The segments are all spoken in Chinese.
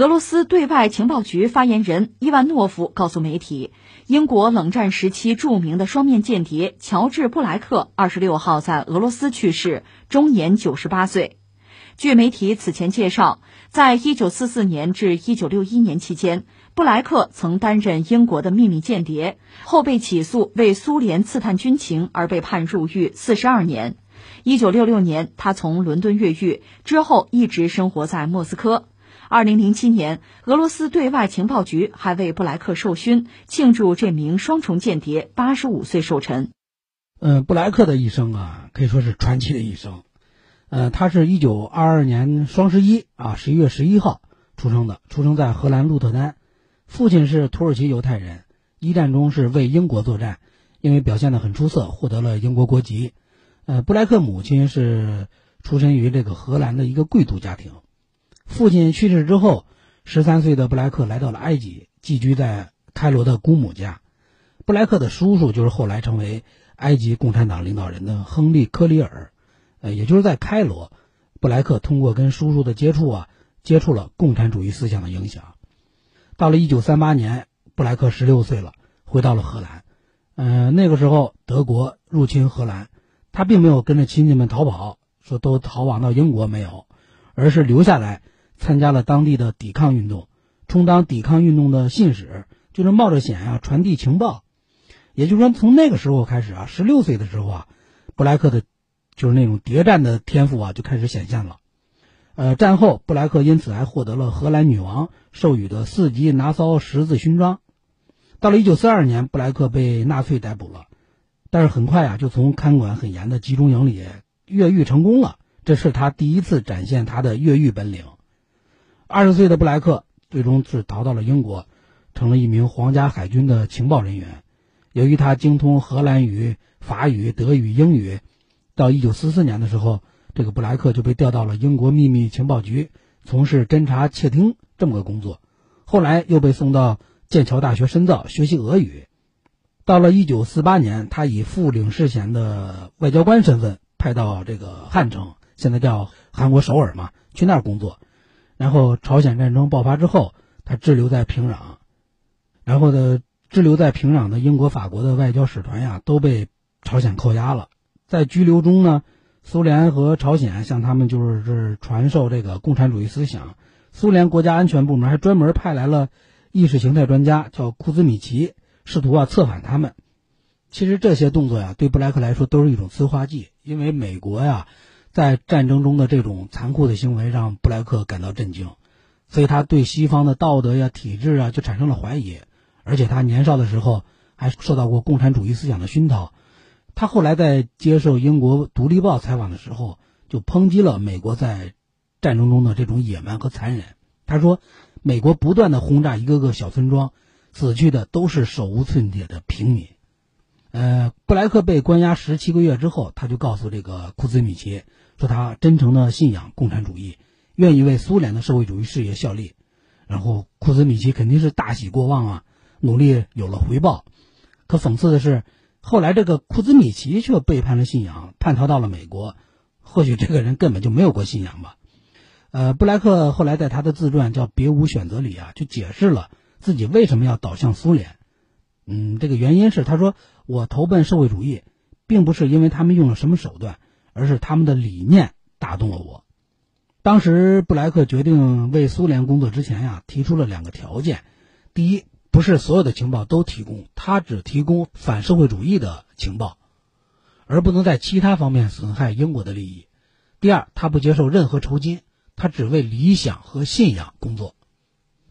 俄罗斯对外情报局发言人伊万诺夫告诉媒体，英国冷战时期著名的双面间谍乔治·布莱克二十六号在俄罗斯去世，终年九十八岁。据媒体此前介绍，在一九四四年至一九六一年期间，布莱克曾担任英国的秘密间谍，后被起诉为苏联刺探军情而被判入狱四十二年。一九六六年，他从伦敦越狱之后，一直生活在莫斯科。二零零七年，俄罗斯对外情报局还为布莱克授勋，庆祝这名双重间谍八十五岁寿辰。嗯，布莱克的一生啊，可以说是传奇的一生。呃，他是一九二二年双十一啊，十一月十一号出生的，出生在荷兰鹿特丹，父亲是土耳其犹太人，一战中是为英国作战，因为表现的很出色，获得了英国国籍。呃，布莱克母亲是出身于这个荷兰的一个贵族家庭。父亲去世之后，十三岁的布莱克来到了埃及，寄居在开罗的姑母家。布莱克的叔叔就是后来成为埃及共产党领导人的亨利·科里尔。呃，也就是在开罗，布莱克通过跟叔叔的接触啊，接触了共产主义思想的影响。到了一九三八年，布莱克十六岁了，回到了荷兰。嗯，那个时候德国入侵荷兰，他并没有跟着亲戚们逃跑，说都逃亡到英国没有，而是留下来。参加了当地的抵抗运动，充当抵抗运动的信使，就是冒着险啊传递情报。也就是说，从那个时候开始啊，十六岁的时候啊，布莱克的，就是那种谍战的天赋啊就开始显现了。呃，战后布莱克因此还获得了荷兰女王授予的四级拿骚十字勋章。到了一九四二年，布莱克被纳粹逮捕了，但是很快啊就从看管很严的集中营里越狱成功了。这是他第一次展现他的越狱本领。二十岁的布莱克最终是逃到了英国，成了一名皇家海军的情报人员。由于他精通荷兰语、法语、德语、英语，到一九四四年的时候，这个布莱克就被调到了英国秘密情报局，从事侦察窃听这么个工作。后来又被送到剑桥大学深造学习俄语。到了一九四八年，他以副领事衔的外交官身份派到这个汉城，现在叫韩国首尔嘛，去那儿工作。然后朝鲜战争爆发之后，他滞留在平壤，然后呢，滞留在平壤的英国、法国的外交使团呀，都被朝鲜扣押了。在拘留中呢，苏联和朝鲜向他们就是是传授这个共产主义思想。苏联国家安全部门还专门派来了意识形态专家，叫库兹米奇，试图啊策反他们。其实这些动作呀，对布莱克来说都是一种催化剂，因为美国呀。在战争中的这种残酷的行为让布莱克感到震惊，所以他对西方的道德呀、体制啊就产生了怀疑。而且他年少的时候还受到过共产主义思想的熏陶。他后来在接受英国《独立报》采访的时候，就抨击了美国在战争中的这种野蛮和残忍。他说：“美国不断的轰炸一个个小村庄，死去的都是手无寸铁的平民。”呃，布莱克被关押十七个月之后，他就告诉这个库兹米奇说，他真诚的信仰共产主义，愿意为苏联的社会主义事业效力。然后库兹米奇肯定是大喜过望啊，努力有了回报。可讽刺的是，后来这个库兹米奇却背叛了信仰，叛逃到了美国。或许这个人根本就没有过信仰吧。呃，布莱克后来在他的自传叫《别无选择》里啊，就解释了自己为什么要倒向苏联。嗯，这个原因是他说。我投奔社会主义，并不是因为他们用了什么手段，而是他们的理念打动了我。当时布莱克决定为苏联工作之前呀，提出了两个条件：第一，不是所有的情报都提供，他只提供反社会主义的情报，而不能在其他方面损害英国的利益；第二，他不接受任何酬金，他只为理想和信仰工作。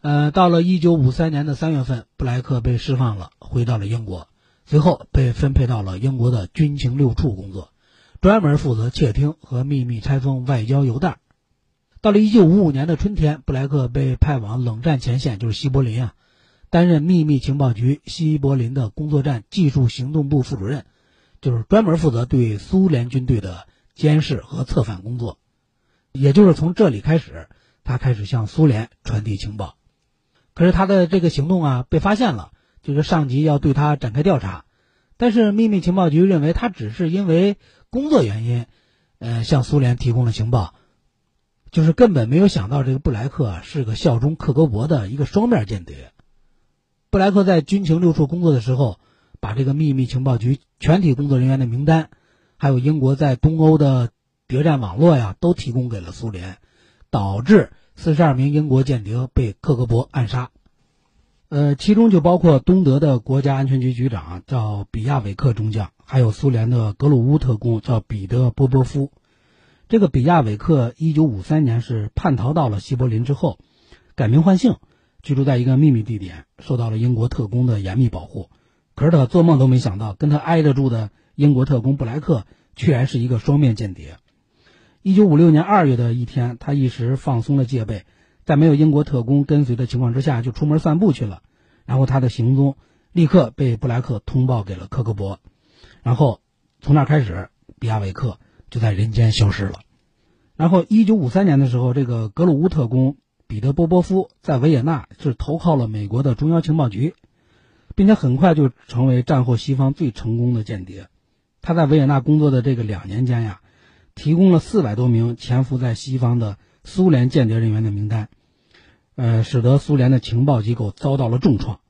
呃，到了一九五三年的三月份，布莱克被释放了，回到了英国。随后被分配到了英国的军情六处工作，专门负责窃听和秘密拆封外交邮袋。到了1955年的春天，布莱克被派往冷战前线，就是西柏林啊，担任秘密情报局西柏林的工作站技术行动部副主任，就是专门负责对苏联军队的监视和策反工作。也就是从这里开始，他开始向苏联传递情报。可是他的这个行动啊，被发现了。就是上级要对他展开调查，但是秘密情报局认为他只是因为工作原因，呃，向苏联提供了情报。就是根本没有想到这个布莱克是个效忠克格勃的一个双面间谍。布莱克在军情六处工作的时候，把这个秘密情报局全体工作人员的名单，还有英国在东欧的谍战网络呀，都提供给了苏联，导致四十二名英国间谍被克格勃暗杀。呃，其中就包括东德的国家安全局局长叫比亚韦克中将，还有苏联的格鲁乌特工叫彼得波波夫。这个比亚韦克一九五三年是叛逃到了西柏林之后，改名换姓，居住在一个秘密地点，受到了英国特工的严密保护。可是他做梦都没想到，跟他挨着住的英国特工布莱克，居然是一个双面间谍。一九五六年二月的一天，他一时放松了戒备。在没有英国特工跟随的情况之下，就出门散步去了。然后他的行踪立刻被布莱克通报给了克格勃。然后从那开始，比亚维克就在人间消失了。然后一九五三年的时候，这个格鲁乌特工彼得波波夫在维也纳是投靠了美国的中央情报局，并且很快就成为战后西方最成功的间谍。他在维也纳工作的这个两年间呀，提供了四百多名潜伏在西方的。苏联间谍人员的名单，呃，使得苏联的情报机构遭到了重创。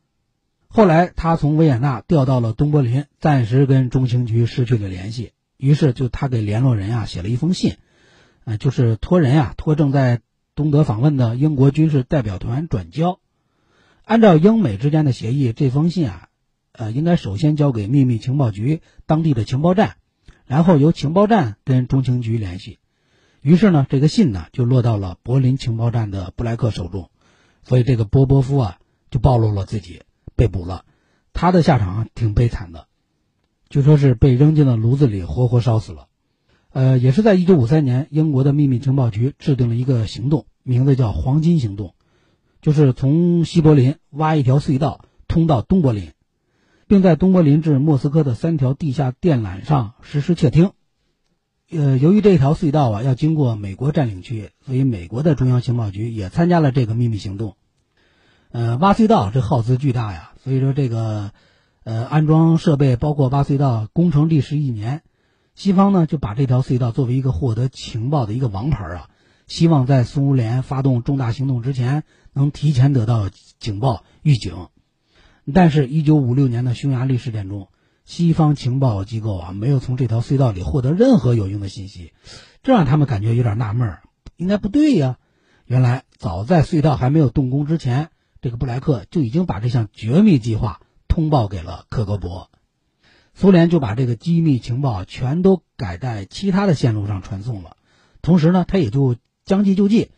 后来，他从维也纳调到了东柏林，暂时跟中情局失去了联系。于是，就他给联络人啊写了一封信，呃，就是托人啊托正在东德访问的英国军事代表团转交。按照英美之间的协议，这封信啊，呃，应该首先交给秘密情报局当地的情报站，然后由情报站跟中情局联系。于是呢，这个信呢就落到了柏林情报站的布莱克手中，所以这个波波夫啊就暴露了自己被捕了，他的下场挺悲惨的，据说是被扔进了炉子里活活烧死了。呃，也是在一九五三年，英国的秘密情报局制定了一个行动，名字叫“黄金行动”，就是从西柏林挖一条隧道通到东柏林，并在东柏林至莫斯科的三条地下电缆上实施窃听。呃，由于这条隧道啊要经过美国占领区，所以美国的中央情报局也参加了这个秘密行动。呃，挖隧道这耗资巨大呀，所以说这个呃安装设备，包括挖隧道工程历时一年。西方呢就把这条隧道作为一个获得情报的一个王牌啊，希望在苏联发动重大行动之前能提前得到警报预警。但是，一九五六年的匈牙利事件中。西方情报机构啊，没有从这条隧道里获得任何有用的信息，这让他们感觉有点纳闷儿，应该不对呀。原来早在隧道还没有动工之前，这个布莱克就已经把这项绝密计划通报给了克格勃，苏联就把这个机密情报全都改在其他的线路上传送了。同时呢，他也就将计就计，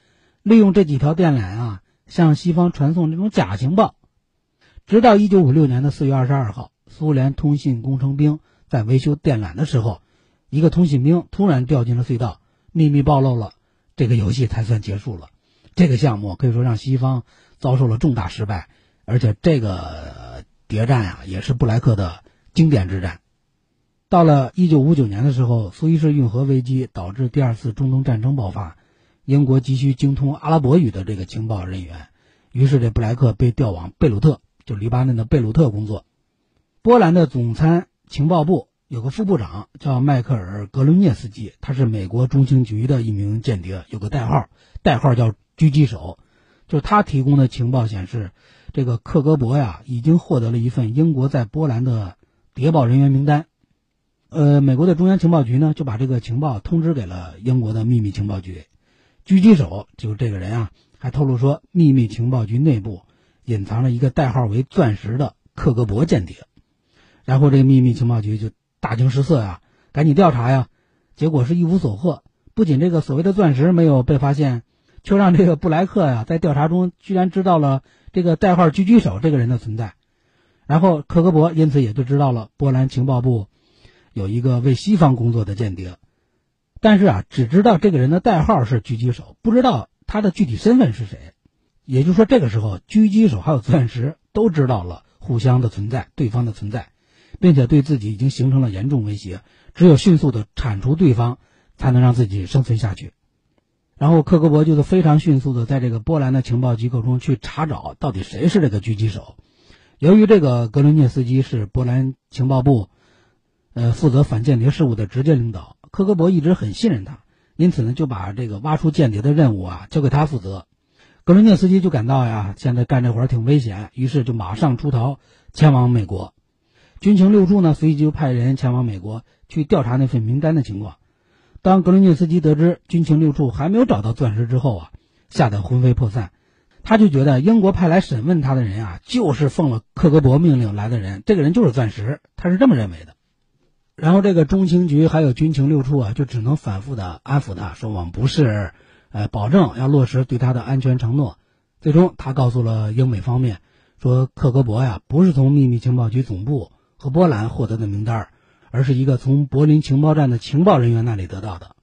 利用这几条电缆啊，向西方传送这种假情报，直到一九五六年的四月二十二号。苏联通信工程兵在维修电缆的时候，一个通信兵突然掉进了隧道，秘密暴露了，这个游戏才算结束了。这个项目可以说让西方遭受了重大失败，而且这个谍战啊，也是布莱克的经典之战。到了一九五九年的时候，苏伊士运河危机导致第二次中东战争爆发，英国急需精通阿拉伯语的这个情报人员，于是这布莱克被调往贝鲁特，就黎巴嫩的贝鲁特工作。波兰的总参情报部有个副部长叫迈克尔·格伦涅斯基，他是美国中情局的一名间谍，有个代号，代号叫“狙击手”。就是他提供的情报显示，这个克格勃呀已经获得了一份英国在波兰的谍报人员名单。呃，美国的中央情报局呢就把这个情报通知给了英国的秘密情报局。狙击手就是这个人啊，还透露说，秘密情报局内部隐藏了一个代号为“钻石”的克格勃间谍。然后这个秘密情报局就大惊失色呀，赶紧调查呀，结果是一无所获。不仅这个所谓的钻石没有被发现，却让这个布莱克呀在调查中居然知道了这个代号“狙击手”这个人的存在。然后克格勃因此也就知道了波兰情报部有一个为西方工作的间谍，但是啊，只知道这个人的代号是“狙击手”，不知道他的具体身份是谁。也就是说，这个时候狙击手还有钻石都知道了互相的存在，对方的存在。并且对自己已经形成了严重威胁，只有迅速的铲除对方，才能让自己生存下去。然后克格勃就是非常迅速的在这个波兰的情报机构中去查找到底谁是这个狙击手。由于这个格伦涅斯基是波兰情报部，呃负责反间谍事务的直接领导，克格勃一直很信任他，因此呢，就把这个挖出间谍的任务啊交给他负责。格伦涅斯基就感到呀，现在干这活儿挺危险，于是就马上出逃，前往美国。军情六处呢，随即就派人前往美国去调查那份名单的情况。当格伦涅斯基得知军情六处还没有找到钻石之后啊，吓得魂飞魄散。他就觉得英国派来审问他的人啊，就是奉了克格勃命令来的人，这个人就是钻石，他是这么认为的。然后这个中情局还有军情六处啊，就只能反复的安抚他说我们不是。呃，保证要落实对他的安全承诺。最终，他告诉了英美方面，说克格勃呀不是从秘密情报局总部和波兰获得的名单，而是一个从柏林情报站的情报人员那里得到的。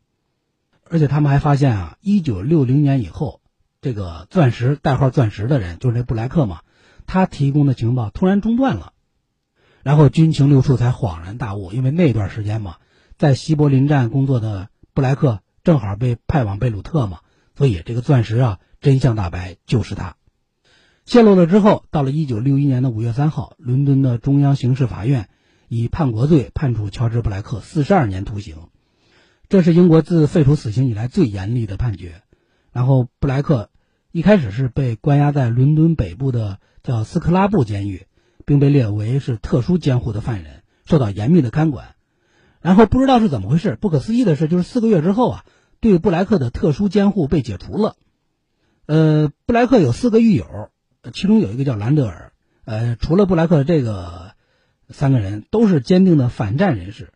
而且他们还发现啊，一九六零年以后，这个钻石代号“钻石”的人就是那布莱克嘛，他提供的情报突然中断了，然后军情六处才恍然大悟，因为那段时间嘛，在西柏林站工作的布莱克。正好被派往贝鲁特嘛，所以这个钻石啊，真相大白就是他。泄露了之后，到了一九六一年的五月三号，伦敦的中央刑事法院以叛国罪判处乔治·布莱克四十二年徒刑，这是英国自废除死刑以来最严厉的判决。然后布莱克一开始是被关押在伦敦北部的叫斯克拉布监狱，并被列为是特殊监护的犯人，受到严密的看管。然后不知道是怎么回事，不可思议的是，就是四个月之后啊，对布莱克的特殊监护被解除了。呃，布莱克有四个狱友，其中有一个叫兰德尔。呃，除了布莱克这个三个人都是坚定的反战人士，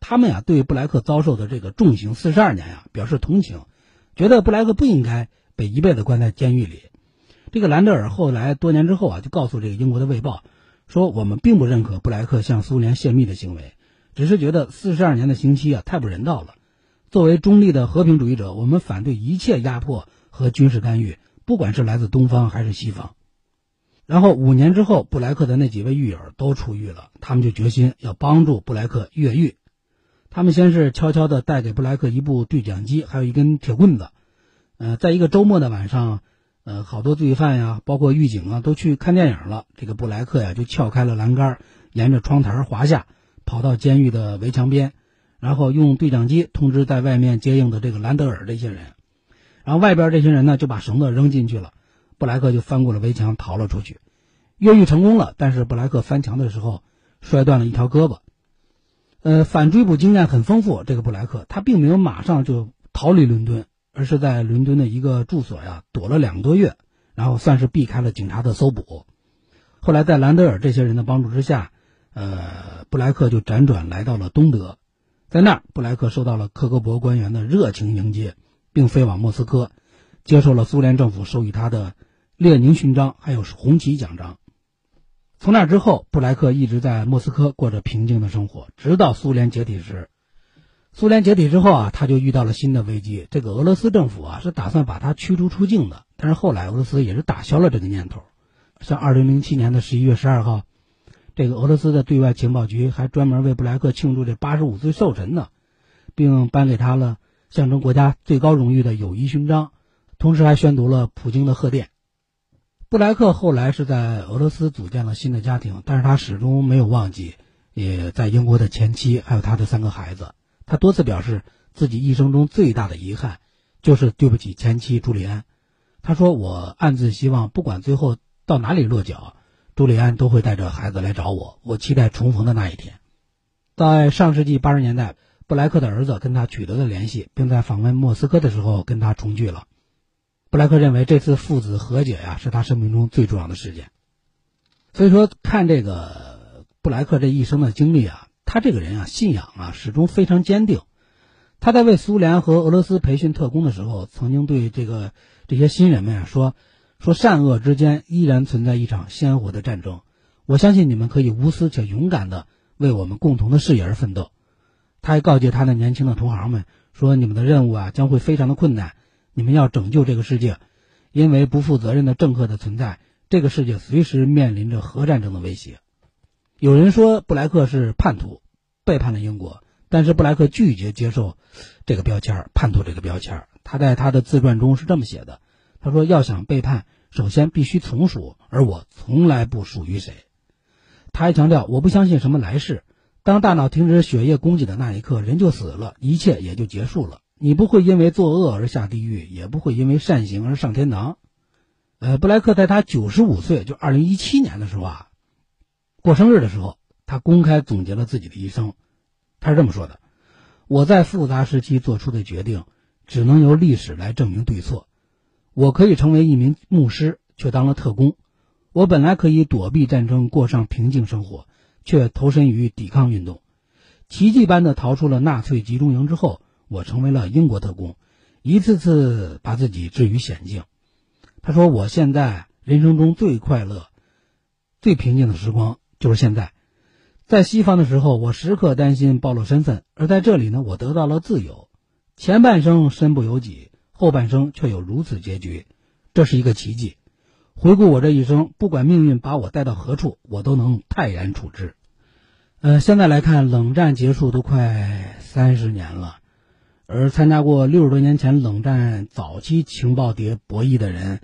他们呀对布莱克遭受的这个重刑四十二年呀表示同情，觉得布莱克不应该被一辈子关在监狱里。这个兰德尔后来多年之后啊，就告诉这个英国的《卫报》说：“我们并不认可布莱克向苏联泄密的行为。”只是觉得四十二年的刑期啊太不人道了。作为中立的和平主义者，我们反对一切压迫和军事干预，不管是来自东方还是西方。然后五年之后，布莱克的那几位狱友都出狱了，他们就决心要帮助布莱克越狱。他们先是悄悄地带给布莱克一部对讲机，还有一根铁棍子。呃，在一个周末的晚上，呃，好多罪犯呀，包括狱警啊，都去看电影了。这个布莱克呀，就撬开了栏杆，沿着窗台滑下。跑到监狱的围墙边，然后用对讲机通知在外面接应的这个兰德尔这些人，然后外边这些人呢就把绳子扔进去了，布莱克就翻过了围墙逃了出去，越狱成功了。但是布莱克翻墙的时候摔断了一条胳膊。呃，反追捕经验很丰富，这个布莱克他并没有马上就逃离伦敦，而是在伦敦的一个住所呀躲了两个多月，然后算是避开了警察的搜捕。后来在兰德尔这些人的帮助之下。呃，布莱克就辗转来到了东德，在那儿，布莱克受到了克格勃官员的热情迎接，并飞往莫斯科，接受了苏联政府授予他的列宁勋章，还有红旗奖章。从那之后，布莱克一直在莫斯科过着平静的生活，直到苏联解体时。苏联解体之后啊，他就遇到了新的危机。这个俄罗斯政府啊，是打算把他驱逐出境的，但是后来俄罗斯也是打消了这个念头。像二零零七年的十一月十二号。这个俄罗斯的对外情报局还专门为布莱克庆祝这八十五岁寿辰呢，并颁给他了象征国家最高荣誉的友谊勋章，同时还宣读了普京的贺电。布莱克后来是在俄罗斯组建了新的家庭，但是他始终没有忘记也在英国的前妻还有他的三个孩子。他多次表示自己一生中最大的遗憾就是对不起前妻朱利安。他说：“我暗自希望，不管最后到哪里落脚。”朱利安都会带着孩子来找我，我期待重逢的那一天。在上世纪八十年代，布莱克的儿子跟他取得了联系，并在访问莫斯科的时候跟他重聚了。布莱克认为这次父子和解呀，是他生命中最重要的事件。所以说，看这个布莱克这一生的经历啊，他这个人啊，信仰啊，始终非常坚定。他在为苏联和俄罗斯培训特工的时候，曾经对这个这些新人们啊说。说善恶之间依然存在一场鲜活的战争，我相信你们可以无私且勇敢地为我们共同的事业而奋斗。他还告诫他的年轻的同行们说：“你们的任务啊将会非常的困难，你们要拯救这个世界，因为不负责任的政客的存在，这个世界随时面临着核战争的威胁。”有人说布莱克是叛徒，背叛了英国，但是布莱克拒绝接受这个标签“叛徒”这个标签。他在他的自传中是这么写的。他说：“要想背叛，首先必须从属，而我从来不属于谁。”他还强调：“我不相信什么来世。当大脑停止血液供给的那一刻，人就死了，一切也就结束了。你不会因为作恶而下地狱，也不会因为善行而上天堂。呃，布莱克在他九十五岁，就二零一七年的时候啊，过生日的时候，他公开总结了自己的一生。他是这么说的：“我在复杂时期做出的决定，只能由历史来证明对错。我可以成为一名牧师，却当了特工；我本来可以躲避战争，过上平静生活，却投身于抵抗运动。奇迹般的逃出了纳粹集中营之后，我成为了英国特工，一次次把自己置于险境。”他说：“我现在人生中最快乐、最平静的时光就是现在。在西方的时候，我时刻担心暴露身份；而在这里呢，我得到了自由。前半生身不由己，后半生却有如此结局，这是一个奇迹。回顾我这一生，不管命运把我带到何处，我都能泰然处之。呃，现在来看，冷战结束都快三十年了。”而参加过六十多年前冷战早期情报谍博弈的人，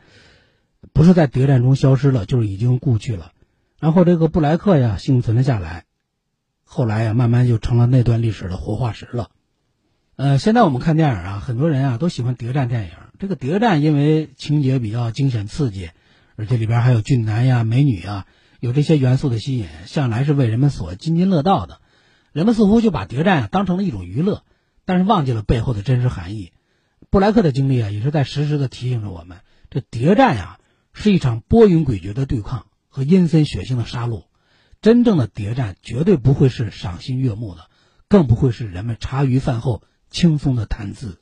不是在谍战中消失了，就是已经故去了。然后这个布莱克呀幸存了下来，后来呀慢慢就成了那段历史的活化石了。呃，现在我们看电影啊，很多人啊都喜欢谍战电影。这个谍战因为情节比较惊险刺激，而且里边还有俊男呀、美女啊，有这些元素的吸引，向来是为人们所津津乐道的。人们似乎就把谍战啊当成了一种娱乐。但是忘记了背后的真实含义。布莱克的经历啊，也是在时时的提醒着我们：这谍战呀，是一场波云诡谲的对抗和阴森血腥的杀戮。真正的谍战绝对不会是赏心悦目的，更不会是人们茶余饭后轻松的谈资。